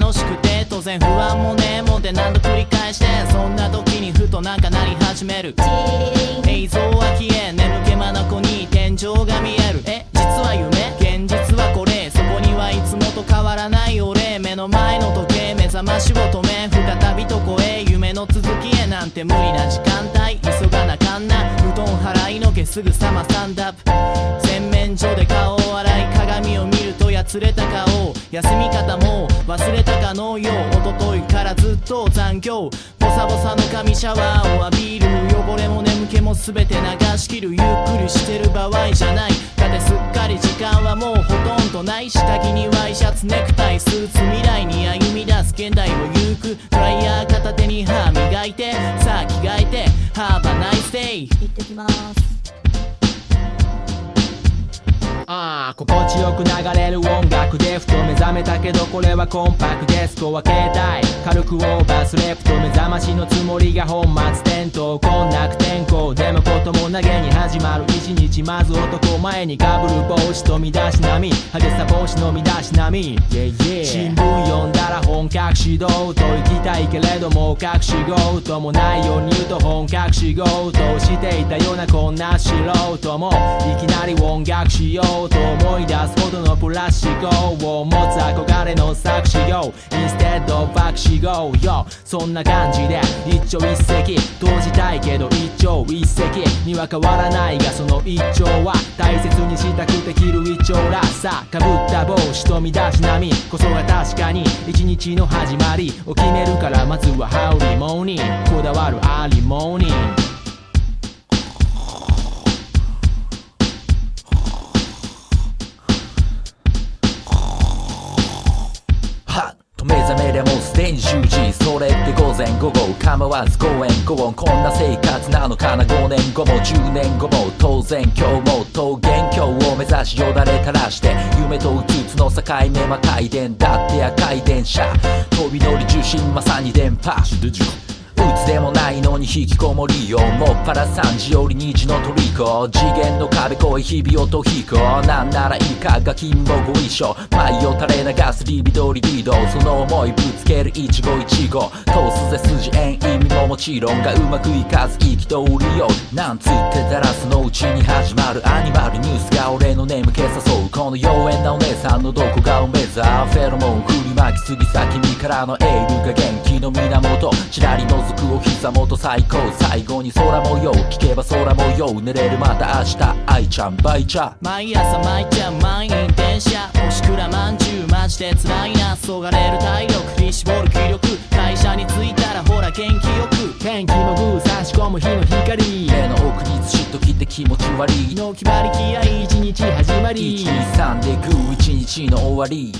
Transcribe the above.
って当然不安もねもで何度繰り返してそんな時にふとなんかなり始める映像は消え眠気まなこに天井が見えるえ実は夢？現実はこれそこにはいつもと変わらない俺。目の前の時計目覚ましを止め再びどこへ夢の続きへなんて無理な時間帯。急がなかんな。布団払いのけすぐさまスタンダップ。洗面所で顔を洗い鏡を見るとやつれた顔。休み方も忘かのよ。う一昨日からずっと残業。ボサボサの髪シャワーを浴びる。汚れも眠気も全て流しきる。ゆっくりしてる場合じゃない。だってすっかり時間はもうほとんどない下着にワイシャツネクタイスーツ未来に歩み出す現代を行くドライヤー片手に歯磨いて。さあ着替えて。Have a nice day 行ってきますああ心地よく流れる音楽でふと目覚めたけどこれはコンパクデスコは携帯軽くオーバースレプト目覚ましのつもりが本末転倒。こんな悪天候でもことも投げに始まる。一日まず男前にかぶる帽子と身だしなみ派手さ帽子の身だしなみ yeah, yeah ら本格指導と行きたいけれども隠し事もないように言うと本格仕事をしていたようなこんな素人もいきなり音楽しようと思い出すほどのプラス思考を持つ憧れの作詞業 Instead of 爆死号よそんな感じで一朝一夕投じたいけど一朝一夕には変わらないがその一朝は大切にしたくて着る一朝らさかぶった帽子と身だしなみこそが確かに一日の始まりを決めるからまずはハウリーモーニングこだわるアーリーモーニングはっと目覚めりゃもうすでに10時それって午前午後構わず公園午後こんな生活なのかな5年後も10年後も当然今日も桃源郷を目指しよだれ垂らして夢とうつつの境目は回転だって赤い電車。飛び乗り重心まさに電波。うつでもないのに引きこもりよもっぱら3時より2時のトリコ次元の壁越え日々をと引こうなんならイカが金もご一緒舞を垂れ流すリビドリリードその思いぶつける一期一会通すぜ筋縁意味ももちろんがうまくいかず憤りよなんつってたらそのうちに始まる。アニマルニュースが俺の眠気誘うこの妖艶なお姉さんのどこがを目指フェロモン振りまきすぎ先にからのエールが元気の源ちらり覗くお膝元最高最後に空模様聞けば空模様寝れるまた明日愛ちゃんバイチャ毎朝毎ちゃん満員電車おしくらまんじゅうマジで辛いなそがれる体力振り絞る気力会社に着いたらほら元気よく天気もグー差し込む日の光目の奥にずしっときて気持ち悪いの決まり気合一日始まり123でグー一日の終わり